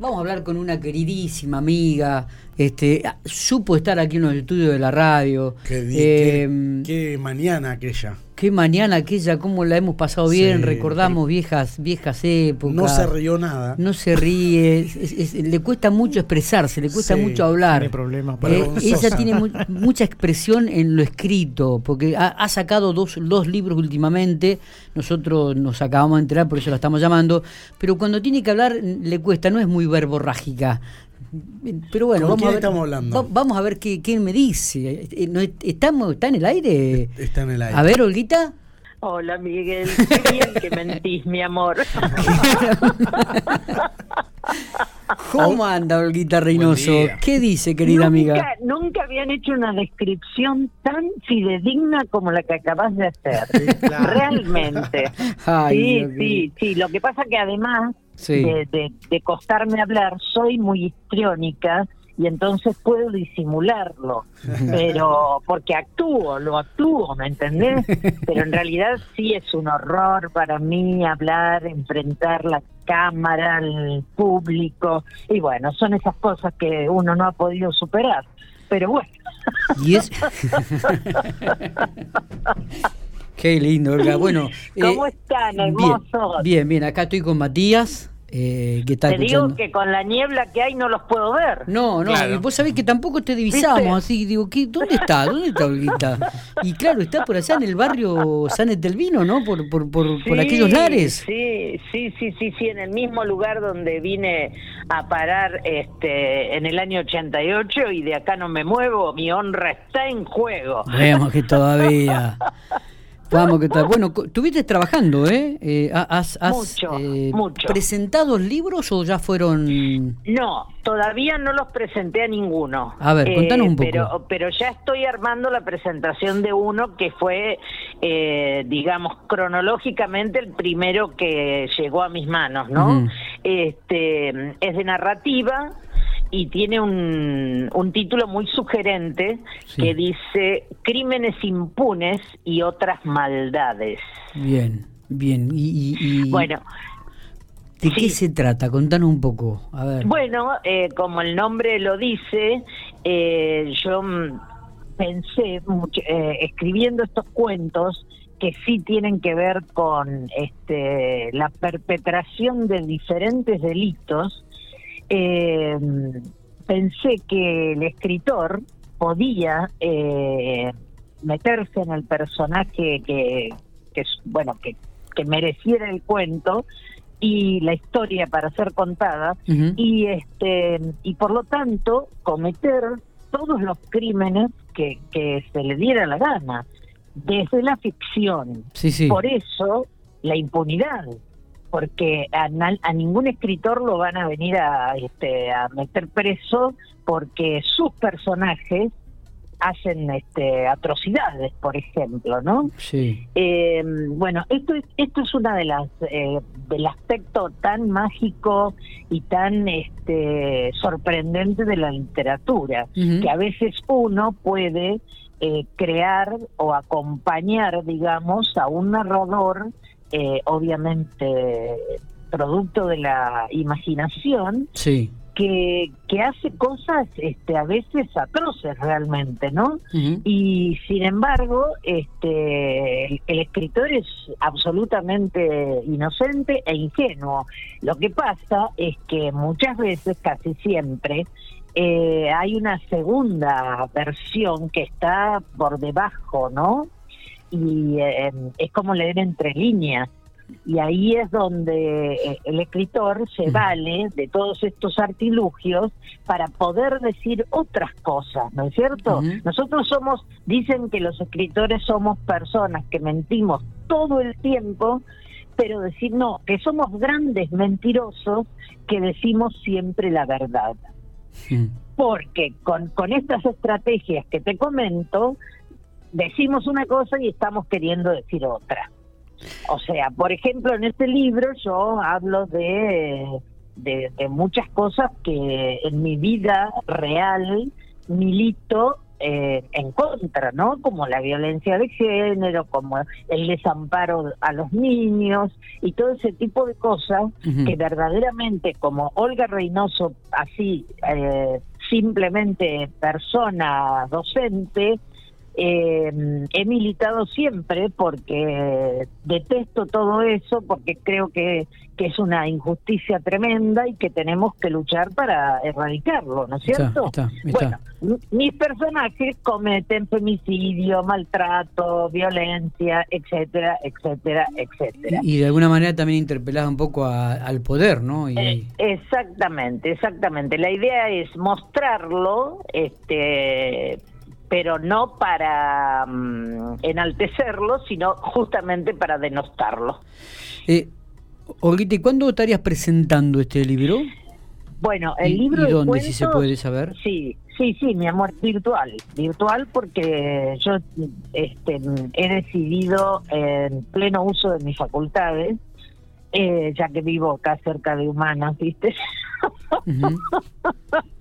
vamos a hablar con una queridísima amiga, este, supo estar aquí en los estudios de la radio. Qué, qué, em, qué mañana aquella qué mañana aquella, cómo la hemos pasado bien, recordamos viejas viejas épocas. No se rió nada. No se ríe, le cuesta mucho expresarse, le cuesta mucho hablar. Tiene problemas eh, ella tiene mucha expresión en lo escrito, porque ha, sacado dos, dos libros últimamente, nosotros nos acabamos de enterar, por eso la estamos llamando, pero cuando tiene que hablar le cuesta, no es muy verborrágica. Pero bueno, vamos, a ver, estamos hablando? vamos a ver qué, quién me dice. Eh, ¿Estamos, ¿Está en el aire? Está en el aire. A ver, Olguita. Hola, Miguel. Qué bien que mentís, mi amor. ¿Cómo anda, Olguita Reynoso? ¿Qué dice, querida amiga? Nunca habían hecho una descripción tan fidedigna como la que acabas de hacer. Realmente. sí, sí, sí. Lo que pasa que además de, de, costarme hablar, soy muy histriónica y entonces puedo disimularlo, pero porque actúo, lo actúo, ¿me entendés? Pero en realidad sí es un horror para mí hablar, enfrentar la cámara, el público, y bueno, son esas cosas que uno no ha podido superar, pero bueno. Y es... Qué lindo, Olga. Bueno, ¿cómo eh, están, hermosos? Bien, bien, acá estoy con Matías. Eh, que está te digo que con la niebla que hay no los puedo ver. No, no, y vos sabés que tampoco te divisamos, así digo, ¿qué, ¿dónde está? ¿Dónde está Olguita? Y claro, está por allá en el barrio Sanet del Vino, ¿no? Por, por, por, aquellos lares. Sí, sí, sí, sí, sí, en el mismo lugar donde vine a parar este en el año 88 y de acá no me muevo, mi honra está en juego. Vemos que todavía. Vamos, ¿qué tal? Bueno, estuviste trabajando, ¿eh? eh has, mucho, eh, mucho. ¿Presentado libros o ya fueron...? No, todavía no los presenté a ninguno. A ver, contanos un poco. Pero, pero ya estoy armando la presentación de uno que fue, eh, digamos, cronológicamente el primero que llegó a mis manos, ¿no? Este Es de narrativa y tiene un, un título muy sugerente que dice Crímenes impunes y otras maldades. Bien, bien. Y, bueno. ¿De qué se trata? Contanos un poco. A ver. Bueno, eh, como el nombre lo dice, eh, yo pensé, eh, escribiendo estos cuentos, que sí tienen que ver con este, la perpetración de diferentes delitos eh, pensé que el escritor podía eh, meterse en el personaje que, que bueno que, que, mereciera el cuento y la historia para ser contada y este y por lo tanto cometer todos los crímenes que, que se le diera la gana desde la ficción. Por eso la impunidad porque a, a, ningún escritor lo van a venir a, este, a meter preso porque sus personajes hacen este, atrocidades, por ejemplo, ¿no? Sí. Eh, bueno, esto es, esto es una de las eh, del aspecto tan mágico y tan este, sorprendente de la literatura, que a veces uno puede eh, crear o acompañar, digamos, a un narrador eh, obviamente producto de la imaginación, sí. que, que hace cosas este, a veces atroces realmente, ¿no? Y sin embargo, este, el, escritor es absolutamente inocente e ingenuo. Lo que pasa es que muchas veces, casi siempre, eh, hay una segunda versión que está por debajo, ¿no? Y eh, es como leer entre líneas. Y ahí es donde eh, el escritor se vale de todos estos artilugios para poder decir otras cosas, ¿no es cierto? Nosotros somos, dicen que los escritores somos personas que mentimos todo el tiempo, pero decir no, que somos grandes mentirosos que decimos siempre la verdad. Porque con, con estas estrategias que te comento, decimos una cosa y estamos queriendo decir otra. O sea, por ejemplo, en este libro yo hablo de, de, muchas cosas que en mi vida real milito eh, en contra, ¿no? Como la violencia de género, como el desamparo a los niños y todo ese tipo de cosas que verdaderamente, como Olga Reynoso, así, eh, simplemente persona docente, eh, he militado siempre porque detesto todo eso, porque creo que, que, es una injusticia tremenda y que tenemos que luchar para erradicarlo, ¿no es cierto? Bueno, mis personajes cometen femicidio, maltrato, violencia, etcétera, etcétera, etcétera. Y, de alguna manera también interpelás un poco al poder, ¿no? Eh, exactamente, exactamente. La idea es mostrarlo, este pero no para mm, enaltecerlo, sino justamente para denostarlo. Eh, Olguita, ¿y cuándo estarías presentando este libro? Bueno, el libro ¿Y dónde, si se puede saber? Sí, sí, sí, mi amor, virtual. Virtual porque yo este, he decidido en pleno uso de mis facultades, eh, ya que vivo acá cerca de Humanas, ¿viste?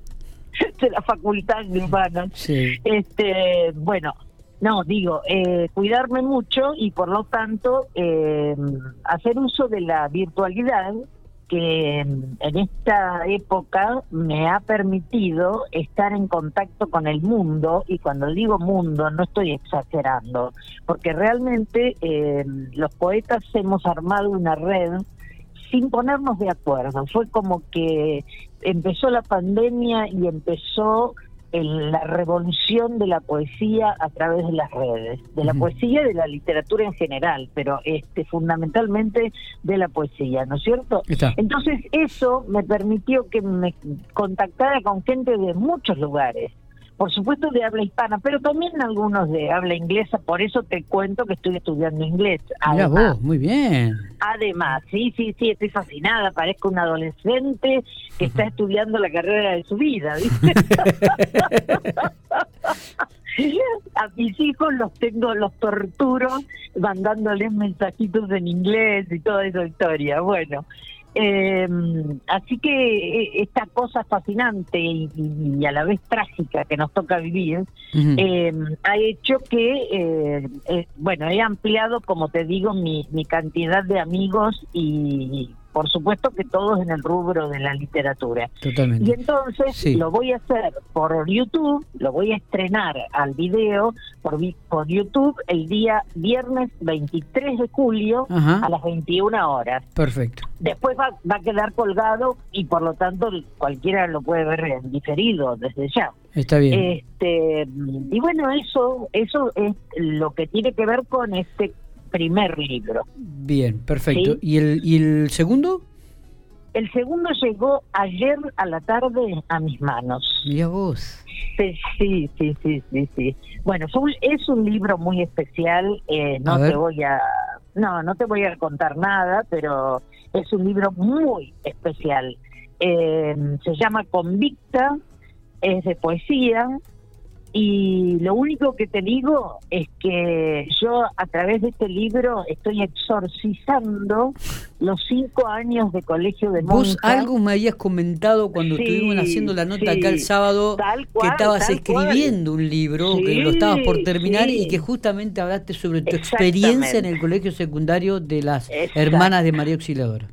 de la Facultad de Humanas. Este, bueno, no, digo, eh, cuidarme mucho y por lo tanto eh, hacer uso de la virtualidad que en esta época me ha permitido estar en contacto con el mundo y cuando digo mundo no estoy exagerando, porque realmente eh, los poetas hemos armado una red sin ponernos de acuerdo. Fue como que empezó la pandemia y empezó la revolución de la poesía a través de las redes, de la poesía y de la literatura en general, pero este fundamentalmente de la poesía, ¿no es cierto? Entonces eso me permitió que me contactara con gente de muchos lugares por supuesto de habla hispana, pero también algunos de habla inglesa, por eso te cuento que estoy estudiando inglés. Mira vos, muy bien. Además, sí, sí, sí, estoy fascinada, parezco un adolescente que está estudiando la carrera de su vida, ¿viste? A mis hijos los tengo, los torturo mandándoles mensajitos en inglés y toda esa historia. Bueno, eh, así que eh, esta cosa fascinante y, a la vez trágica que nos toca vivir eh, ha hecho que, eh, eh, bueno, he ampliado, como te digo, mi, mi cantidad de amigos y, por supuesto que todos en el rubro de la literatura. Totalmente. Y entonces lo voy a hacer por YouTube, lo voy a estrenar al video por, por YouTube el día viernes 23 de julio a las 21 horas. Perfecto. Después va, va a quedar colgado y por lo tanto cualquiera lo puede ver en diferido desde ya. Está bien. Este, y bueno, eso, eso es lo que tiene que ver con este primer libro. Bien, perfecto. ¿Y, el, ¿Y el segundo? El segundo llegó ayer a la tarde a mis manos. Mira vos. Sí, sí, sí, sí, sí. Bueno, es un libro muy especial. Eh, no te voy a, no, no te voy a contar nada, pero es un libro muy especial. Eh, se llama Convicta, es de poesía, y lo único que te digo es que yo a través de este libro estoy exorcizando los cinco años de colegio de monjas. Vos algo me habías comentado cuando estuvimos haciendo la nota acá el sábado que estabas escribiendo un libro, que lo estabas por terminar y que justamente hablaste sobre tu experiencia en el colegio secundario de las hermanas de María Auxiliadora.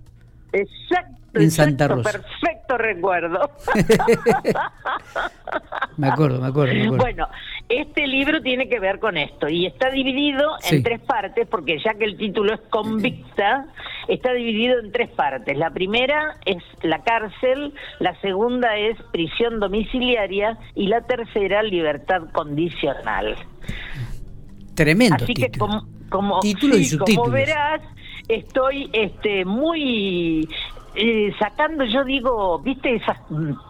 Exacto en Santa Rosa. Perfecto recuerdo. me acuerdo, me acuerdo, Bueno, este libro tiene que ver con esto y está dividido en tres partes porque ya que el título es Convicta, está dividido en tres partes. La primera es la cárcel, la segunda es prisión domiciliaria y la tercera libertad condicional. Tremendo. Así que como, como, como verás, estoy este muy eh, sacando, yo digo, viste esas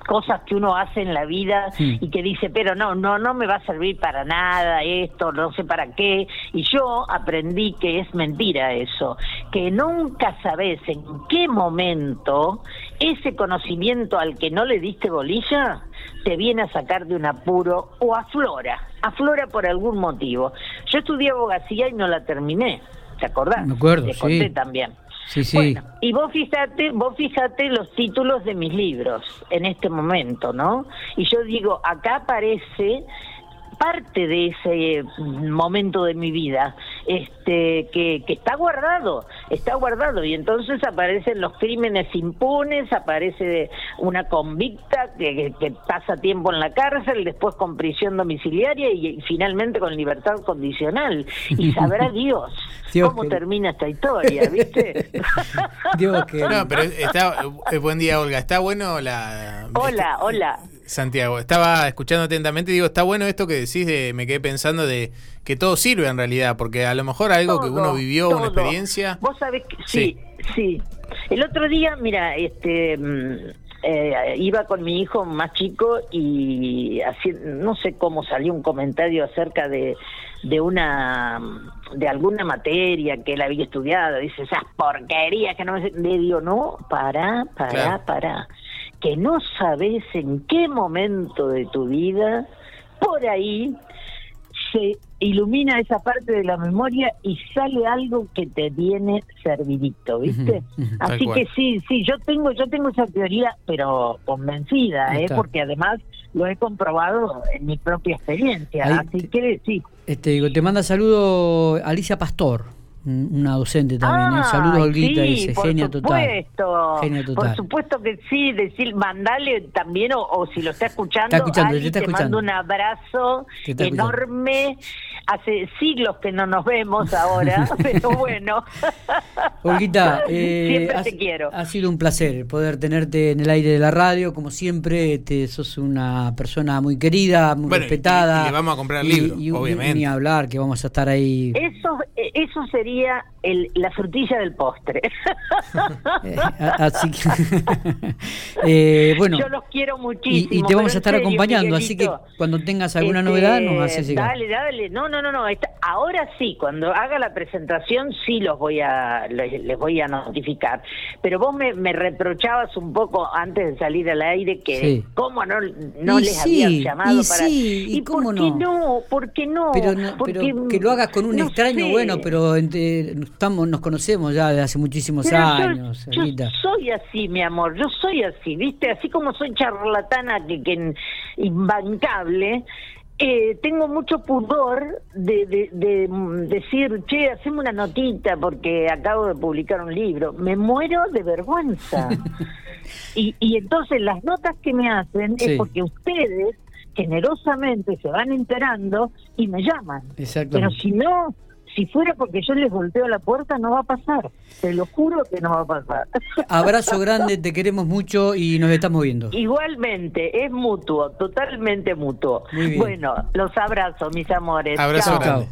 cosas que uno hace en la vida y que dice, pero no, no, no me va a servir para nada esto, no sé para qué. Y yo aprendí que es mentira eso, que nunca sabes en qué momento ese conocimiento al que no le diste bolilla te viene a sacar de un apuro o aflora, aflora por algún motivo. Yo estudié abogacía y no la terminé, ¿te acordás? Me acuerdo, Te conté también. Sí, sí. y vos fíjate, vos fíjate los títulos de mis libros en este momento, ¿no? Y yo digo, acá aparece parte de ese momento de mi vida, este, que, que está guardado, está guardado, y entonces aparecen los crímenes impunes, aparece una convicta que, que, pasa tiempo en la cárcel, después con prisión domiciliaria y, finalmente con libertad condicional. Y sabrá Dios, cómo termina esta historia, ¿viste? Dios que... No, pero está, eh, buen día, Olga. Está bueno la... Hola, hola. Santiago, estaba escuchando atentamente y digo, está bueno esto que decís de, me quedé pensando de que todo sirve en realidad, porque a lo mejor algo que uno vivió, una experiencia. Vos sabés que sí, sí, El otro día, mira, este mm, eh, iba con mi hijo más chico y así, no sé cómo salió un comentario acerca de, de una de alguna materia que él había estudiado, dice esas porquerías que no me le digo, no, para, para, para que no sabes en qué momento de tu vida, por ahí se ilumina esa parte de la memoria y sale algo que te viene servidito, ¿viste? Así que sí, sí, yo tengo yo tengo esa teoría, pero convencida, ¿eh? porque además lo he comprobado en mi propia experiencia, así que sí. Este, te manda saludo Alicia Pastor una docente también. ¿eh? Saludos, Olguita, dice, genia total. Genia total. Por supuesto que sí, decir, mandale también, o, si lo está escuchando, te, mando un abrazo enorme. Hace siglos que no nos vemos ahora, pero bueno. Olguita, eh, te quiero. Ha sido un placer poder tenerte en el aire de la radio, como siempre, te, sos una persona muy querida, muy respetada. Y, le vamos a comprar el libro, obviamente. Ni hablar, que vamos a estar ahí. Eso, eso sería el, la frutilla del postre. Eh, así que, eh, bueno. Yo los quiero muchísimo. Y, te vamos a estar acompañando, así que cuando tengas alguna este, novedad nos haces llegar. Dale, dale. No, no, no, no. ahora sí, cuando haga la presentación sí los voy a les, voy a notificar. Pero vos me, me, reprochabas un poco antes de salir al aire que cómo no, no les habías llamado para. ¿Y, cómo por qué no? ¿Por qué no? Pero, que lo hagas con un extraño, bueno, pero entre estamos, nos conocemos ya de hace muchísimos años. Yo, soy así, mi amor, yo soy así, ¿viste? Así como soy charlatana, que, que imbancable, eh, tengo mucho pudor de, de, decir, che, hacemos una notita porque acabo de publicar un libro. Me muero de vergüenza. y, y entonces las notas que me hacen es porque ustedes generosamente se van enterando y me llaman. Pero si no, si fuera porque yo les volteo la puerta, no va a pasar. Te lo juro que no va a pasar. Abrazo grande, te queremos mucho y nos estamos viendo. Igualmente, es mutuo, totalmente mutuo. Bueno, los abrazo, mis amores. Abrazo grande.